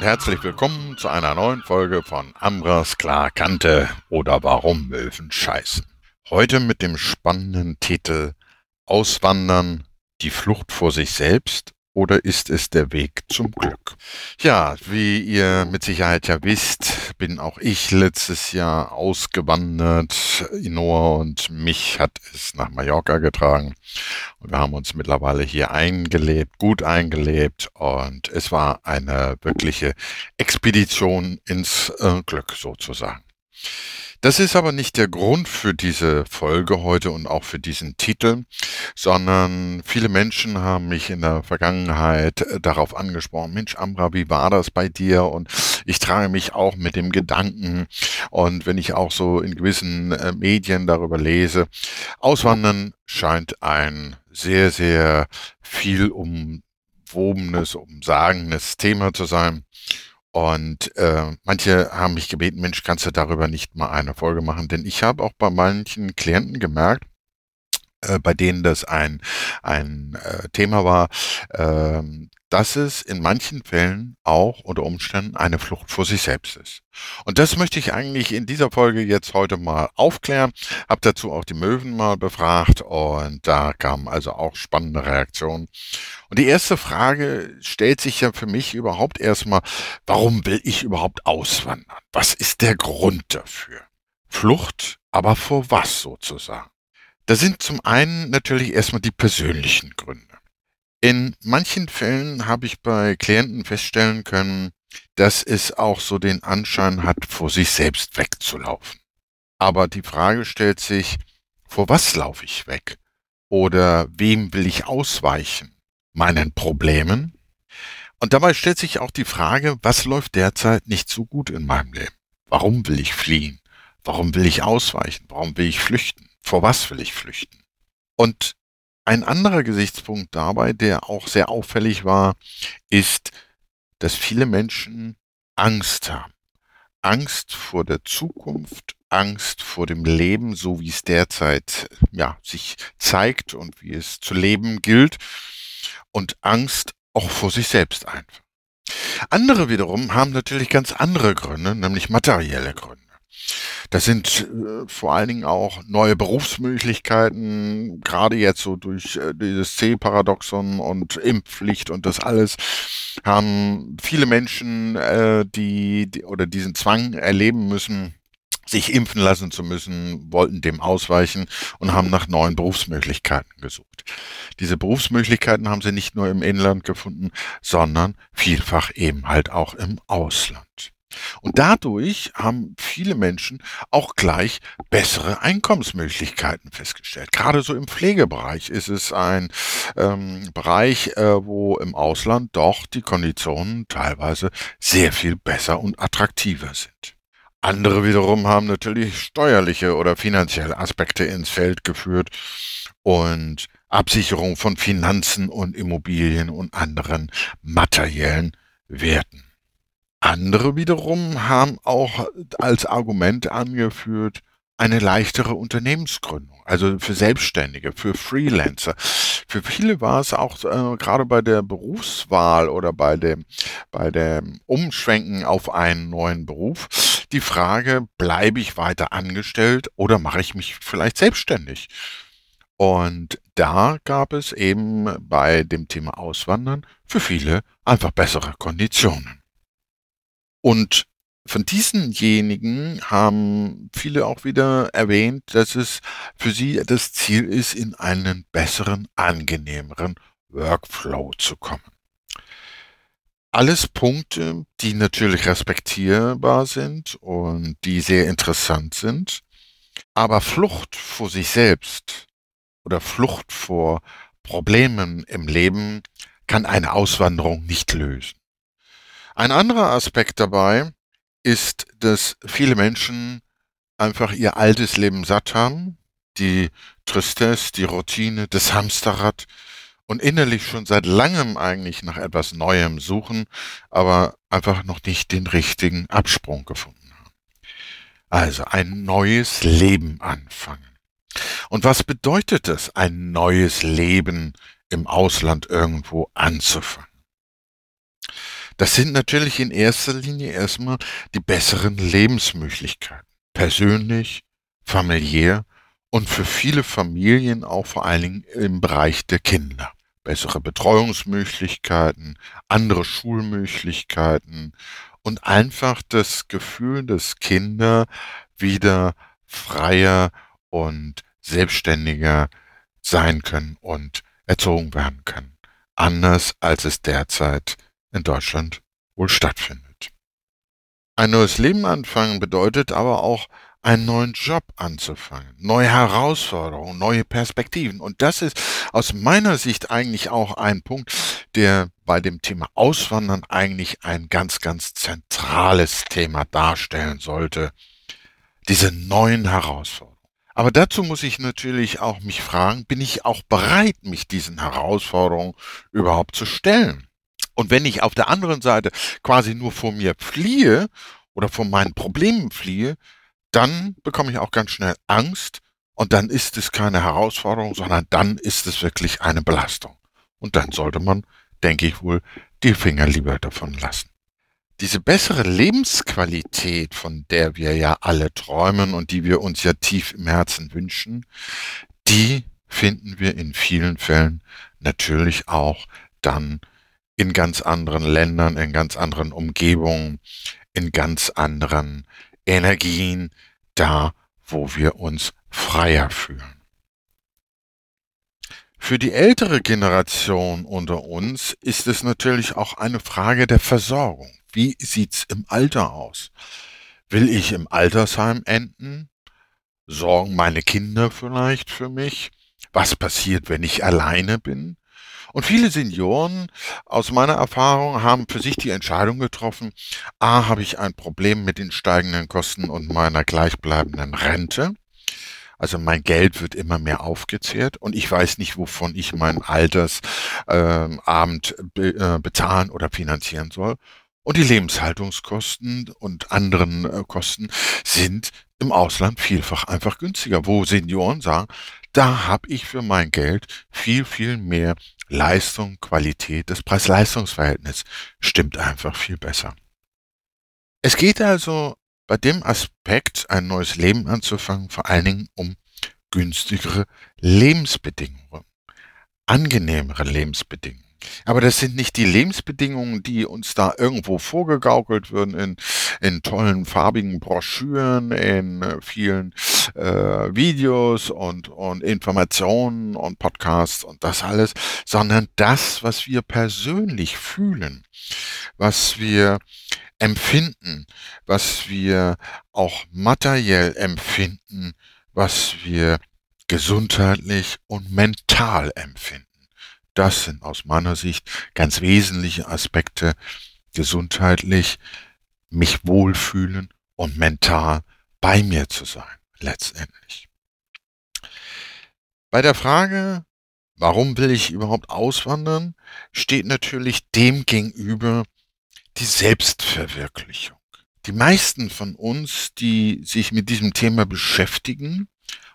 Und herzlich willkommen zu einer neuen Folge von Ambras Klarkante oder Warum Möwen scheißen. Heute mit dem spannenden Titel Auswandern, die Flucht vor sich selbst oder ist es der Weg zum Glück? Ja, wie ihr mit Sicherheit ja wisst, bin auch ich letztes Jahr ausgewandert. Inoa und mich hat es nach Mallorca getragen. Und wir haben uns mittlerweile hier eingelebt, gut eingelebt. Und es war eine wirkliche Expedition ins äh, Glück sozusagen. Das ist aber nicht der Grund für diese Folge heute und auch für diesen Titel, sondern viele Menschen haben mich in der Vergangenheit äh, darauf angesprochen, Mensch, Amra, wie war das bei dir? Und ich trage mich auch mit dem Gedanken und wenn ich auch so in gewissen äh, Medien darüber lese, Auswandern scheint ein sehr, sehr viel umwobenes, umsagendes Thema zu sein. Und äh, manche haben mich gebeten, Mensch, kannst du darüber nicht mal eine Folge machen? Denn ich habe auch bei manchen Klienten gemerkt, äh, bei denen das ein, ein äh, Thema war, äh, dass es in manchen Fällen auch unter Umständen eine Flucht vor sich selbst ist. Und das möchte ich eigentlich in dieser Folge jetzt heute mal aufklären. Hab dazu auch die Möwen mal befragt und da kamen also auch spannende Reaktionen. Und die erste Frage stellt sich ja für mich überhaupt erstmal, warum will ich überhaupt auswandern? Was ist der Grund dafür? Flucht, aber vor was sozusagen? Da sind zum einen natürlich erstmal die persönlichen Gründe. In manchen Fällen habe ich bei Klienten feststellen können, dass es auch so den Anschein hat, vor sich selbst wegzulaufen. Aber die Frage stellt sich, vor was laufe ich weg? Oder wem will ich ausweichen? Meinen Problemen? Und dabei stellt sich auch die Frage, was läuft derzeit nicht so gut in meinem Leben? Warum will ich fliehen? Warum will ich ausweichen? Warum will ich flüchten? Vor was will ich flüchten? Und ein anderer Gesichtspunkt dabei, der auch sehr auffällig war, ist, dass viele Menschen Angst haben. Angst vor der Zukunft, Angst vor dem Leben, so wie es derzeit ja, sich zeigt und wie es zu leben gilt und Angst auch vor sich selbst einfach. Andere wiederum haben natürlich ganz andere Gründe, nämlich materielle Gründe. Das sind äh, vor allen Dingen auch neue Berufsmöglichkeiten, gerade jetzt so durch äh, dieses C-Paradoxon und Impfpflicht und das alles, haben viele Menschen, äh, die, die oder diesen Zwang erleben müssen, sich impfen lassen zu müssen, wollten dem ausweichen und haben nach neuen Berufsmöglichkeiten gesucht. Diese Berufsmöglichkeiten haben sie nicht nur im Inland gefunden, sondern vielfach eben halt auch im Ausland. Und dadurch haben viele Menschen auch gleich bessere Einkommensmöglichkeiten festgestellt. Gerade so im Pflegebereich ist es ein ähm, Bereich, äh, wo im Ausland doch die Konditionen teilweise sehr viel besser und attraktiver sind. Andere wiederum haben natürlich steuerliche oder finanzielle Aspekte ins Feld geführt und Absicherung von Finanzen und Immobilien und anderen materiellen Werten. Andere wiederum haben auch als Argument angeführt, eine leichtere Unternehmensgründung, also für Selbstständige, für Freelancer. Für viele war es auch äh, gerade bei der Berufswahl oder bei dem, bei dem Umschwenken auf einen neuen Beruf die Frage, bleibe ich weiter angestellt oder mache ich mich vielleicht selbstständig? Und da gab es eben bei dem Thema Auswandern für viele einfach bessere Konditionen. Und von diesenjenigen haben viele auch wieder erwähnt, dass es für sie das Ziel ist, in einen besseren, angenehmeren Workflow zu kommen. Alles Punkte, die natürlich respektierbar sind und die sehr interessant sind, aber Flucht vor sich selbst oder Flucht vor Problemen im Leben kann eine Auswanderung nicht lösen. Ein anderer Aspekt dabei ist, dass viele Menschen einfach ihr altes Leben satt haben, die Tristesse, die Routine, das Hamsterrad und innerlich schon seit langem eigentlich nach etwas Neuem suchen, aber einfach noch nicht den richtigen Absprung gefunden haben. Also ein neues Leben anfangen. Und was bedeutet es, ein neues Leben im Ausland irgendwo anzufangen? Das sind natürlich in erster Linie erstmal die besseren Lebensmöglichkeiten. Persönlich, familiär und für viele Familien auch vor allen Dingen im Bereich der Kinder. Bessere Betreuungsmöglichkeiten, andere Schulmöglichkeiten und einfach das Gefühl, dass Kinder wieder freier und selbstständiger sein können und erzogen werden können. Anders als es derzeit in Deutschland wohl stattfindet. Ein neues Leben anfangen bedeutet aber auch einen neuen Job anzufangen, neue Herausforderungen, neue Perspektiven. Und das ist aus meiner Sicht eigentlich auch ein Punkt, der bei dem Thema Auswandern eigentlich ein ganz, ganz zentrales Thema darstellen sollte. Diese neuen Herausforderungen. Aber dazu muss ich natürlich auch mich fragen, bin ich auch bereit, mich diesen Herausforderungen überhaupt zu stellen? Und wenn ich auf der anderen Seite quasi nur vor mir fliehe oder vor meinen Problemen fliehe, dann bekomme ich auch ganz schnell Angst und dann ist es keine Herausforderung, sondern dann ist es wirklich eine Belastung. Und dann sollte man, denke ich wohl, die Finger lieber davon lassen. Diese bessere Lebensqualität, von der wir ja alle träumen und die wir uns ja tief im Herzen wünschen, die finden wir in vielen Fällen natürlich auch dann in ganz anderen Ländern, in ganz anderen Umgebungen, in ganz anderen Energien da, wo wir uns freier fühlen. Für die ältere Generation unter uns ist es natürlich auch eine Frage der Versorgung. Wie sieht's im Alter aus? Will ich im Altersheim enden? Sorgen meine Kinder vielleicht für mich? Was passiert, wenn ich alleine bin? Und viele Senioren aus meiner Erfahrung haben für sich die Entscheidung getroffen, a, habe ich ein Problem mit den steigenden Kosten und meiner gleichbleibenden Rente. Also mein Geld wird immer mehr aufgezehrt und ich weiß nicht, wovon ich meinen Altersabend ähm, be äh, bezahlen oder finanzieren soll. Und die Lebenshaltungskosten und anderen äh, Kosten sind im Ausland vielfach einfach günstiger, wo Senioren sagen, da habe ich für mein Geld viel, viel mehr Leistung, Qualität, das Preis-Leistungs-Verhältnis stimmt einfach viel besser. Es geht also bei dem Aspekt, ein neues Leben anzufangen, vor allen Dingen um günstigere Lebensbedingungen, angenehmere Lebensbedingungen. Aber das sind nicht die Lebensbedingungen, die uns da irgendwo vorgegaukelt würden in, in tollen farbigen Broschüren, in äh, vielen äh, Videos und, und Informationen und Podcasts und das alles, sondern das, was wir persönlich fühlen, was wir empfinden, was wir auch materiell empfinden, was wir gesundheitlich und mental empfinden. Das sind aus meiner Sicht ganz wesentliche Aspekte gesundheitlich, mich wohlfühlen und mental bei mir zu sein, letztendlich. Bei der Frage, warum will ich überhaupt auswandern, steht natürlich dem gegenüber die Selbstverwirklichung. Die meisten von uns, die sich mit diesem Thema beschäftigen,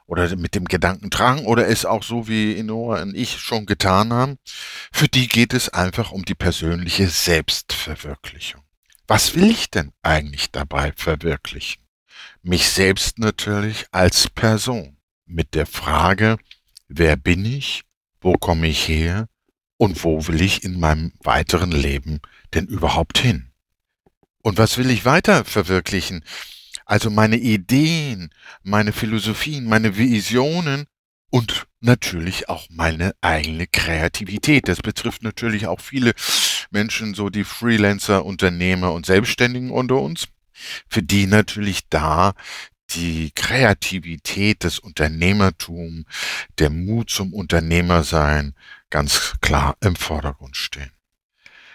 oder mit dem Gedanken tragen oder es auch so wie Inoa und ich schon getan haben, für die geht es einfach um die persönliche Selbstverwirklichung. Was will ich denn eigentlich dabei verwirklichen? Mich selbst natürlich als Person mit der Frage, wer bin ich, wo komme ich her und wo will ich in meinem weiteren Leben denn überhaupt hin? Und was will ich weiter verwirklichen? Also meine Ideen, meine Philosophien, meine Visionen und natürlich auch meine eigene Kreativität. Das betrifft natürlich auch viele Menschen, so die Freelancer, Unternehmer und Selbstständigen unter uns, für die natürlich da die Kreativität, das Unternehmertum, der Mut zum Unternehmersein ganz klar im Vordergrund stehen.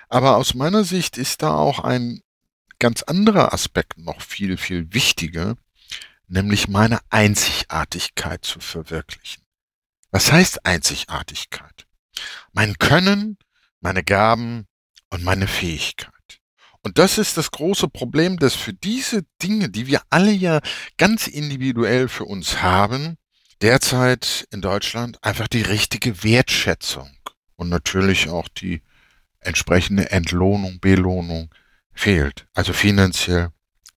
Aber aus meiner Sicht ist da auch ein ganz anderer Aspekt noch viel, viel wichtiger, nämlich meine Einzigartigkeit zu verwirklichen. Was heißt Einzigartigkeit? Mein Können, meine Gaben und meine Fähigkeit. Und das ist das große Problem, dass für diese Dinge, die wir alle ja ganz individuell für uns haben, derzeit in Deutschland einfach die richtige Wertschätzung und natürlich auch die entsprechende Entlohnung, Belohnung fehlt. Also finanziell,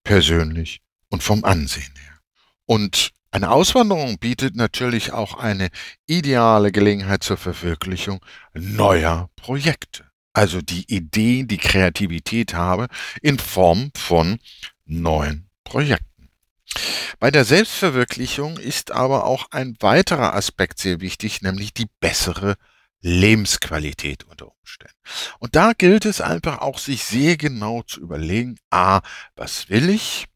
persönlich und vom Ansehen her. Und eine Auswanderung bietet natürlich auch eine ideale Gelegenheit zur Verwirklichung neuer Projekte. Also die Idee, die Kreativität habe in Form von neuen Projekten. Bei der Selbstverwirklichung ist aber auch ein weiterer Aspekt sehr wichtig, nämlich die bessere Lebensqualität unter Umständen. Und da gilt es einfach auch, sich sehr genau zu überlegen, a, was will ich?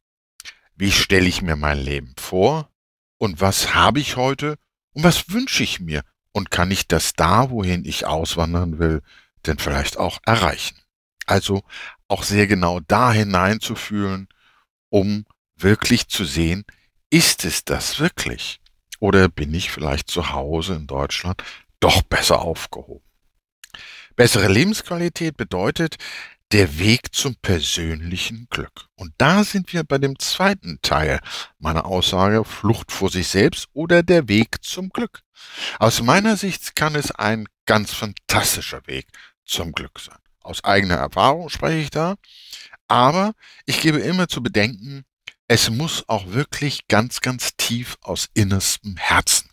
Wie stelle ich mir mein Leben vor? Und was habe ich heute? Und was wünsche ich mir? Und kann ich das da, wohin ich auswandern will, denn vielleicht auch erreichen? Also auch sehr genau da hineinzufühlen, um wirklich zu sehen, ist es das wirklich? Oder bin ich vielleicht zu Hause in Deutschland doch besser aufgehoben? Bessere Lebensqualität bedeutet, der Weg zum persönlichen Glück. Und da sind wir bei dem zweiten Teil meiner Aussage, Flucht vor sich selbst oder der Weg zum Glück. Aus meiner Sicht kann es ein ganz fantastischer Weg zum Glück sein. Aus eigener Erfahrung spreche ich da, aber ich gebe immer zu bedenken, es muss auch wirklich ganz, ganz tief aus innerstem Herzen.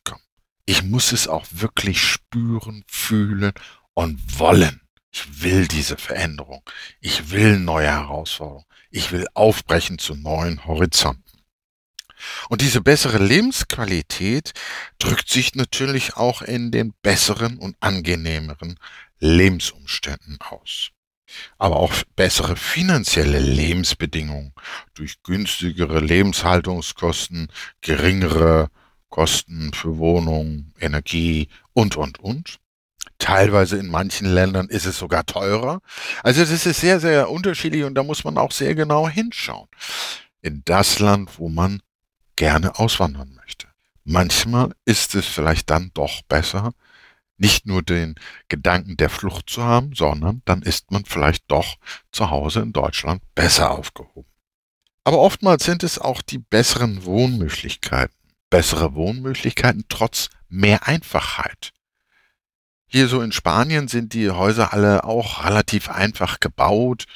Ich muss es auch wirklich spüren, fühlen und wollen. Ich will diese Veränderung. Ich will neue Herausforderungen. Ich will aufbrechen zu neuen Horizonten. Und diese bessere Lebensqualität drückt sich natürlich auch in den besseren und angenehmeren Lebensumständen aus. Aber auch bessere finanzielle Lebensbedingungen durch günstigere Lebenshaltungskosten, geringere Kosten für Wohnung, Energie und, und, und Teilweise in manchen Ländern ist es sogar teurer. Also das ist sehr, sehr unterschiedlich und da muss man auch sehr genau hinschauen. In das Land, wo man gerne auswandern möchte. Manchmal ist es vielleicht dann doch besser, nicht nur den Gedanken der Flucht zu haben, sondern dann ist man vielleicht doch zu Hause in Deutschland besser aufgehoben. Aber oftmals sind es auch die besseren Wohnmöglichkeiten. Bessere Wohnmöglichkeiten trotz mehr Einfachheit. Hier so in Spanien sind die Häuser alle auch relativ einfach gebaut.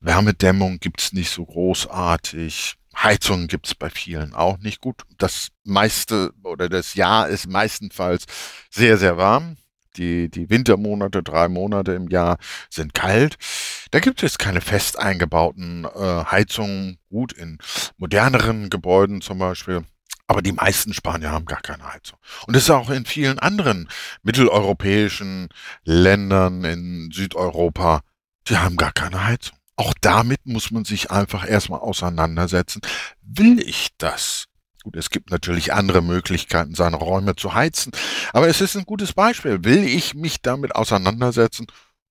Wärmedämmung gibt's nicht so großartig. Heizungen gibt's bei vielen auch nicht gut. Das meiste oder das Jahr ist meistenfalls sehr, sehr warm. Die, die Wintermonate, drei Monate im Jahr sind kalt. Da gibt es keine fest eingebauten äh, Heizungen. Gut, in moderneren Gebäuden zum Beispiel aber die meisten Spanier haben gar keine Heizung. Und das ist auch in vielen anderen mitteleuropäischen Ländern in Südeuropa, die haben gar keine Heizung. Auch damit muss man sich einfach erstmal auseinandersetzen. Will ich das? Gut, es gibt natürlich andere Möglichkeiten, seine Räume zu heizen, aber es ist ein gutes Beispiel. Will ich mich damit auseinandersetzen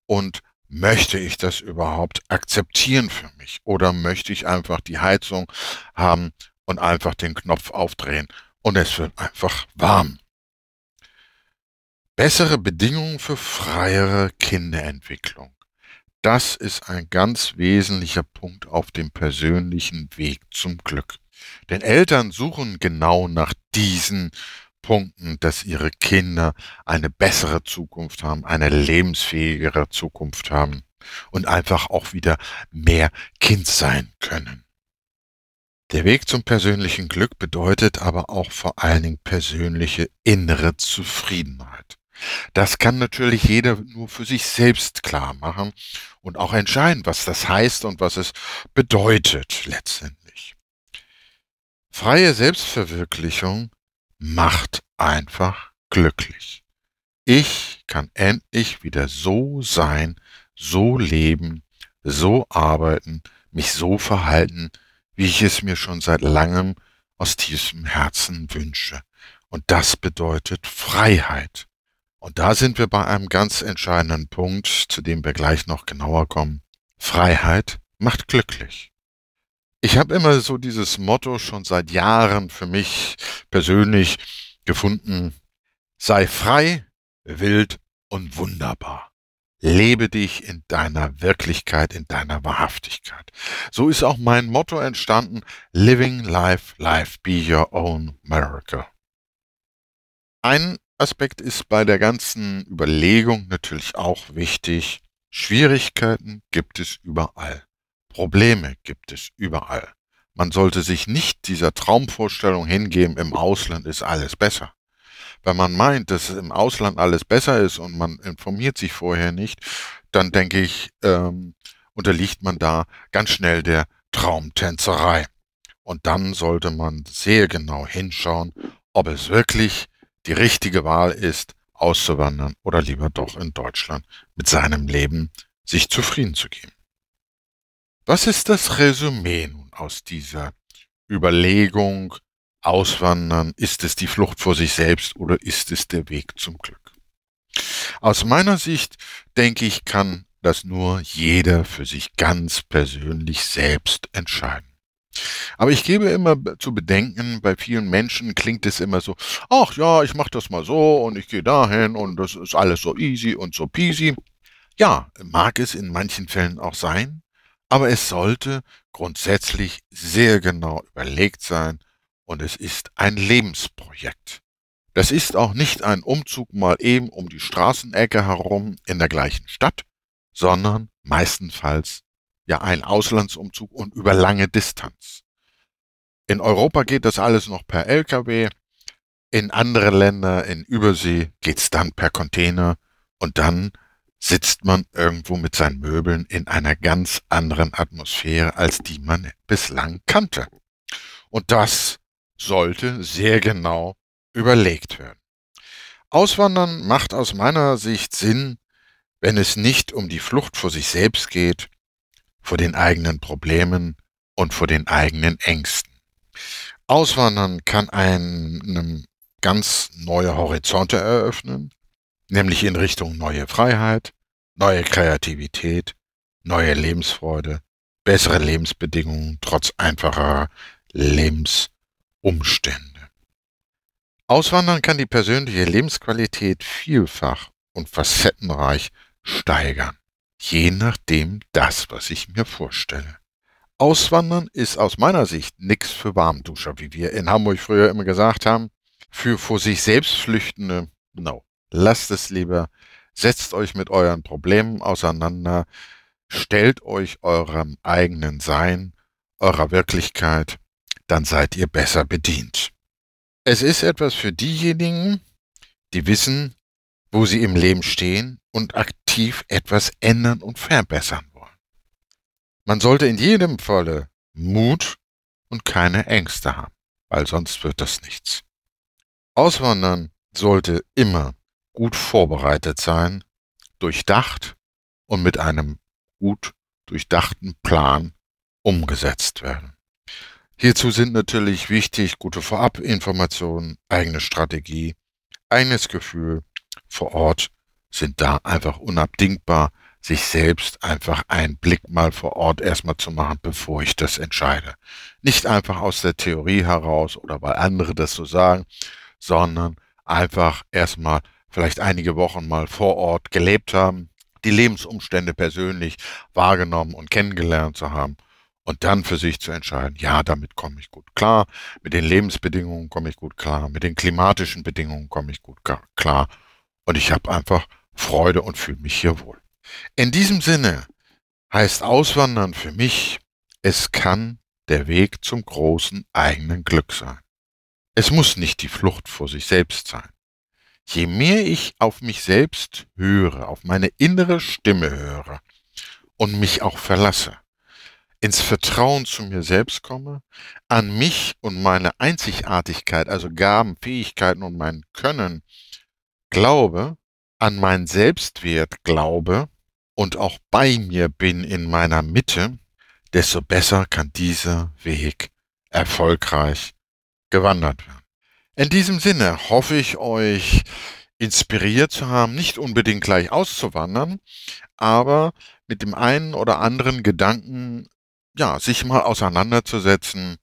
und möchte ich das überhaupt akzeptieren für mich? Oder möchte ich einfach die Heizung haben und einfach den Knopf aufdrehen und es wird einfach warm. Bessere Bedingungen für freiere Kinderentwicklung. Das ist ein ganz wesentlicher Punkt auf dem persönlichen Weg zum Glück. Denn Eltern suchen genau nach diesen Punkten, dass ihre Kinder eine bessere Zukunft haben, eine lebensfähigere Zukunft haben und einfach auch wieder mehr Kind sein können. Der Weg zum persönlichen Glück bedeutet aber auch vor allen Dingen persönliche innere Zufriedenheit. Das kann natürlich jeder nur für sich selbst klar machen und auch entscheiden, was das heißt und was es bedeutet letztendlich. Freie Selbstverwirklichung macht einfach glücklich. Ich kann endlich wieder so sein, so leben, so arbeiten, mich so verhalten, wie ich es mir schon seit langem aus tiefstem Herzen wünsche. Und das bedeutet Freiheit. Und da sind wir bei einem ganz entscheidenden Punkt, zu dem wir gleich noch genauer kommen. Freiheit macht glücklich. Ich habe immer so dieses Motto schon seit Jahren für mich persönlich gefunden. Sei frei, wild und wunderbar. Lebe dich in deiner Wirklichkeit, in deiner Wahrhaftigkeit. So ist auch mein Motto entstanden, Living Life, Life Be Your Own Miracle. Ein Aspekt ist bei der ganzen Überlegung natürlich auch wichtig, Schwierigkeiten gibt es überall. Probleme gibt es überall. Man sollte sich nicht dieser Traumvorstellung hingeben, im Ausland ist alles besser. Wenn man meint, dass im Ausland alles besser ist und man informiert sich vorher nicht, dann denke ich, ähm, unterliegt man da ganz schnell der Traumtänzerei. Und dann sollte man sehr genau hinschauen, ob es wirklich die richtige Wahl ist, auszuwandern oder lieber doch in Deutschland mit seinem Leben sich zufrieden zu geben. Was ist das Resümee nun aus dieser Überlegung, Auswandern, ist es die Flucht vor sich selbst oder ist es der Weg zum Glück? Aus meiner Sicht, denke ich, kann das nur jeder für sich ganz persönlich selbst entscheiden. Aber ich gebe immer zu bedenken, bei vielen Menschen klingt es immer so, ach ja, ich mache das mal so und ich gehe dahin und das ist alles so easy und so peasy. Ja, mag es in manchen Fällen auch sein, aber es sollte grundsätzlich sehr genau überlegt sein und es ist ein Lebensprojekt. Das ist auch nicht ein Umzug mal eben um die Straßenecke herum in der gleichen Stadt, sondern meistenfalls ja ein Auslandsumzug und über lange Distanz. In Europa geht das alles noch per Lkw, in andere Länder, in Übersee geht's dann per Container und dann sitzt man irgendwo mit seinen Möbeln in einer ganz anderen Atmosphäre, als die man bislang kannte. Und das sollte sehr genau überlegt werden. Auswandern macht aus meiner Sicht Sinn, wenn es nicht um die Flucht vor sich selbst geht, vor den eigenen Problemen und vor den eigenen Ängsten. Auswandern kann einem ganz neue Horizonte eröffnen, nämlich in Richtung neue Freiheit, neue Kreativität, neue Lebensfreude, bessere Lebensbedingungen trotz einfacher Lebensumstände. Auswandern kann die persönliche Lebensqualität vielfach und facettenreich steigern je nachdem das, was ich mir vorstelle. Auswandern ist aus meiner Sicht nichts für Warmduscher, wie wir in Hamburg früher immer gesagt haben. Für vor sich selbst Flüchtende, no. Lasst es lieber, setzt euch mit euren Problemen auseinander, stellt euch eurem eigenen Sein, eurer Wirklichkeit, dann seid ihr besser bedient. Es ist etwas für diejenigen, die wissen, wo sie im Leben stehen und aktiv etwas ändern und verbessern wollen. Man sollte in jedem Falle Mut und keine Ängste haben, weil sonst wird das nichts. Auswandern sollte immer gut vorbereitet sein, durchdacht und mit einem gut durchdachten Plan umgesetzt werden. Hierzu sind natürlich wichtig gute Vorabinformationen, eigene Strategie, eigenes Gefühl vor Ort sind da einfach unabdingbar, sich selbst einfach einen Blick mal vor Ort erstmal zu machen, bevor ich das entscheide. Nicht einfach aus der Theorie heraus oder weil andere das so sagen, sondern einfach erstmal vielleicht einige Wochen mal vor Ort gelebt haben, die Lebensumstände persönlich wahrgenommen und kennengelernt zu haben und dann für sich zu entscheiden, ja, damit komme ich gut klar, mit den Lebensbedingungen komme ich gut klar, mit den klimatischen Bedingungen komme ich gut klar und ich habe einfach Freude und fühle mich hier wohl. In diesem Sinne heißt Auswandern für mich, es kann der Weg zum großen eigenen Glück sein. Es muss nicht die Flucht vor sich selbst sein. Je mehr ich auf mich selbst höre, auf meine innere Stimme höre und mich auch verlasse, ins Vertrauen zu mir selbst komme, an mich und meine Einzigartigkeit, also Gaben, Fähigkeiten und mein Können glaube, an mein Selbstwert glaube und auch bei mir bin in meiner Mitte, desto besser kann dieser Weg erfolgreich gewandert werden. In diesem Sinne hoffe ich euch inspiriert zu haben, nicht unbedingt gleich auszuwandern, aber mit dem einen oder anderen Gedanken, ja, sich mal auseinanderzusetzen.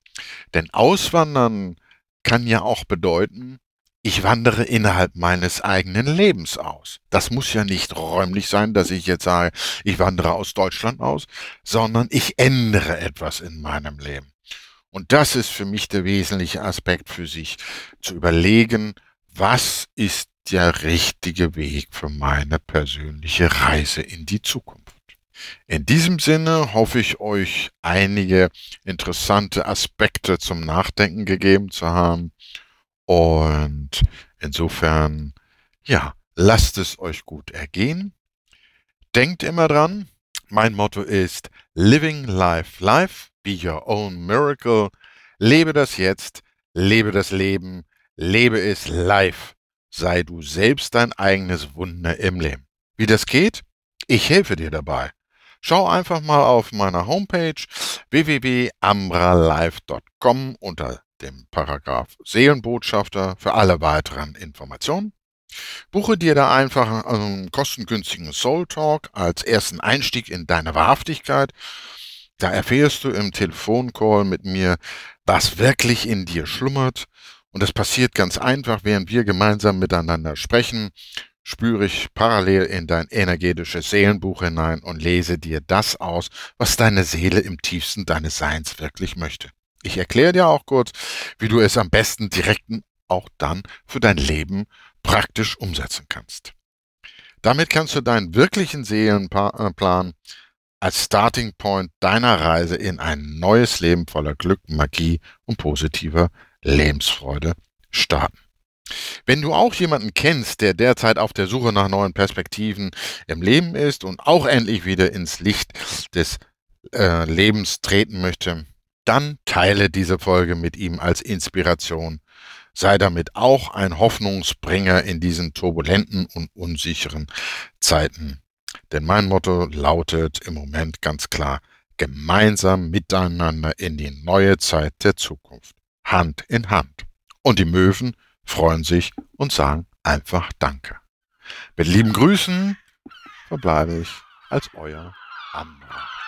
Denn Auswandern kann ja auch bedeuten, ich wandere innerhalb meines eigenen Lebens aus. Das muss ja nicht räumlich sein, dass ich jetzt sage, ich wandere aus Deutschland aus, sondern ich ändere etwas in meinem Leben. Und das ist für mich der wesentliche Aspekt für sich, zu überlegen, was ist der richtige Weg für meine persönliche Reise in die Zukunft. In diesem Sinne hoffe ich euch einige interessante Aspekte zum Nachdenken gegeben zu haben. Und insofern, ja, lasst es euch gut ergehen. Denkt immer dran, mein Motto ist Living Life Life, be your own miracle. Lebe das jetzt, lebe das Leben, lebe es live. Sei du selbst dein eigenes Wunder im Leben. Wie das geht? Ich helfe dir dabei. Schau einfach mal auf meiner Homepage www.ambralife.com unter dem Paragraph Seelenbotschafter für alle weiteren Informationen. Buche dir da einfach einen kostengünstigen Soul Talk als ersten Einstieg in deine Wahrhaftigkeit. Da erfährst du im Telefoncall mit mir, was wirklich in dir schlummert. Und das passiert ganz einfach, während wir gemeinsam miteinander sprechen, spüre ich parallel in dein energetisches Seelenbuch hinein und lese dir das aus, was deine Seele im tiefsten deines Seins wirklich möchte. Ich erkläre dir auch kurz, wie du es am besten direkt auch dann für dein Leben praktisch umsetzen kannst. Damit kannst du deinen wirklichen Seelenplan als Starting Point deiner Reise in ein neues Leben voller Glück, Magie und positiver Lebensfreude starten. Wenn du auch jemanden kennst, der derzeit auf der Suche nach neuen Perspektiven im Leben ist und auch endlich wieder ins Licht des äh, Lebens treten möchte, dann teile diese Folge mit ihm als Inspiration sei damit auch ein Hoffnungsbringer in diesen turbulenten und unsicheren Zeiten. Denn mein Motto lautet im Moment ganz klar, gemeinsam miteinander in die neue Zeit der Zukunft. Hand in Hand. Und die Möwen freuen sich und sagen einfach Danke. Mit lieben Grüßen verbleibe ich als euer Amra.